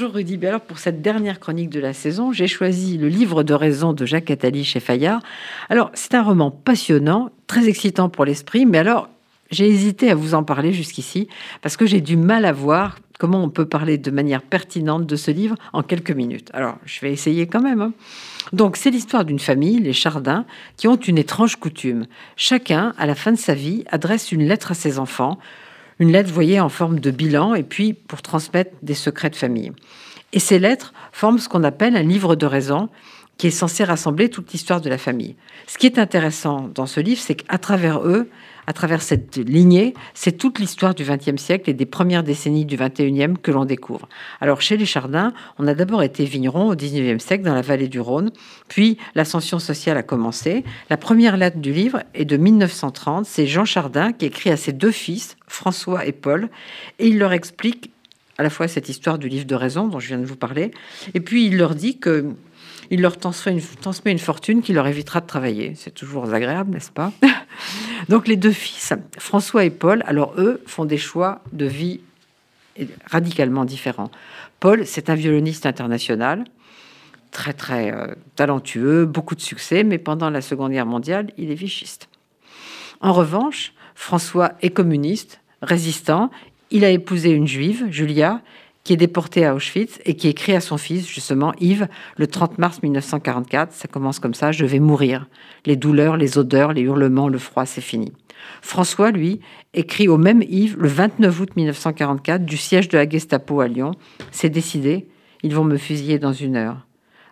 Bonjour Rudy. Alors pour cette dernière chronique de la saison, j'ai choisi le livre de raison de Jacques Attali chez Fayard. Alors c'est un roman passionnant, très excitant pour l'esprit, mais alors j'ai hésité à vous en parler jusqu'ici parce que j'ai du mal à voir comment on peut parler de manière pertinente de ce livre en quelques minutes. Alors je vais essayer quand même. Hein. Donc c'est l'histoire d'une famille, les Chardins, qui ont une étrange coutume. Chacun, à la fin de sa vie, adresse une lettre à ses enfants une lettre, voyez, en forme de bilan, et puis pour transmettre des secrets de famille. Et ces lettres forment ce qu'on appelle un livre de raison, qui est censé rassembler toute l'histoire de la famille. Ce qui est intéressant dans ce livre, c'est qu'à travers eux, à travers cette lignée, c'est toute l'histoire du XXe siècle et des premières décennies du XXIe que l'on découvre. Alors chez les Chardins, on a d'abord été vigneron au XIXe siècle dans la vallée du Rhône, puis l'ascension sociale a commencé. La première lettre du livre est de 1930, c'est Jean Chardin qui écrit à ses deux fils, François et Paul, et il leur explique à la fois cette histoire du livre de raison dont je viens de vous parler, et puis il leur dit que il leur transmet une, transmet une fortune qui leur évitera de travailler. C'est toujours agréable, n'est-ce pas? Donc les deux fils, François et Paul, alors eux font des choix de vie radicalement différents. Paul, c'est un violoniste international, très très euh, talentueux, beaucoup de succès, mais pendant la Seconde Guerre mondiale, il est vichiste. En revanche, François est communiste, résistant, il a épousé une juive, Julia, qui est déporté à Auschwitz et qui écrit à son fils, justement, Yves, le 30 mars 1944. Ça commence comme ça Je vais mourir. Les douleurs, les odeurs, les hurlements, le froid, c'est fini. François, lui, écrit au même Yves, le 29 août 1944, du siège de la Gestapo à Lyon C'est décidé, ils vont me fusiller dans une heure.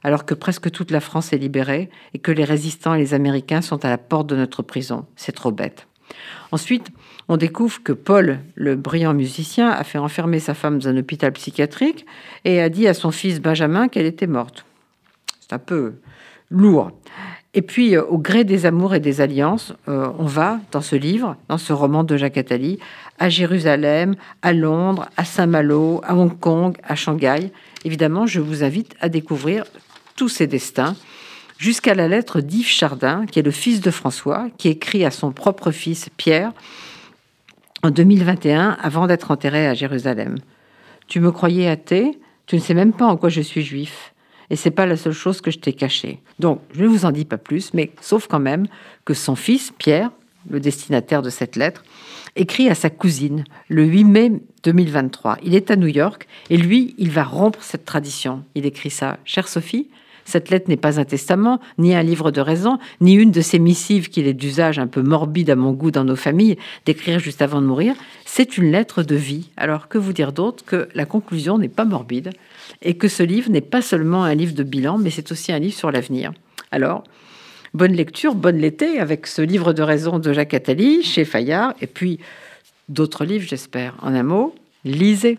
Alors que presque toute la France est libérée et que les résistants et les Américains sont à la porte de notre prison. C'est trop bête. Ensuite, on découvre que Paul, le brillant musicien, a fait enfermer sa femme dans un hôpital psychiatrique et a dit à son fils Benjamin qu'elle était morte. C'est un peu lourd. Et puis, euh, au gré des amours et des alliances, euh, on va, dans ce livre, dans ce roman de Jacques Attali, à Jérusalem, à Londres, à Saint-Malo, à Hong Kong, à Shanghai. Évidemment, je vous invite à découvrir tous ces destins jusqu'à la lettre d'Yves Chardin, qui est le fils de François, qui écrit à son propre fils Pierre en 2021 avant d'être enterré à Jérusalem. Tu me croyais athée, tu ne sais même pas en quoi je suis juif. Et c'est pas la seule chose que je t'ai cachée. Donc, je ne vous en dis pas plus, mais sauf quand même que son fils, Pierre, le destinataire de cette lettre, écrit à sa cousine le 8 mai 2023. Il est à New York et lui, il va rompre cette tradition. Il écrit ça. Chère Sophie, cette lettre n'est pas un testament, ni un livre de raison, ni une de ces missives qu'il est d'usage un peu morbide à mon goût dans nos familles d'écrire juste avant de mourir. C'est une lettre de vie. Alors que vous dire d'autre que la conclusion n'est pas morbide et que ce livre n'est pas seulement un livre de bilan, mais c'est aussi un livre sur l'avenir. Alors, bonne lecture, bonne l'été avec ce livre de raison de Jacques Attali chez Fayard et puis d'autres livres, j'espère. En un mot, lisez.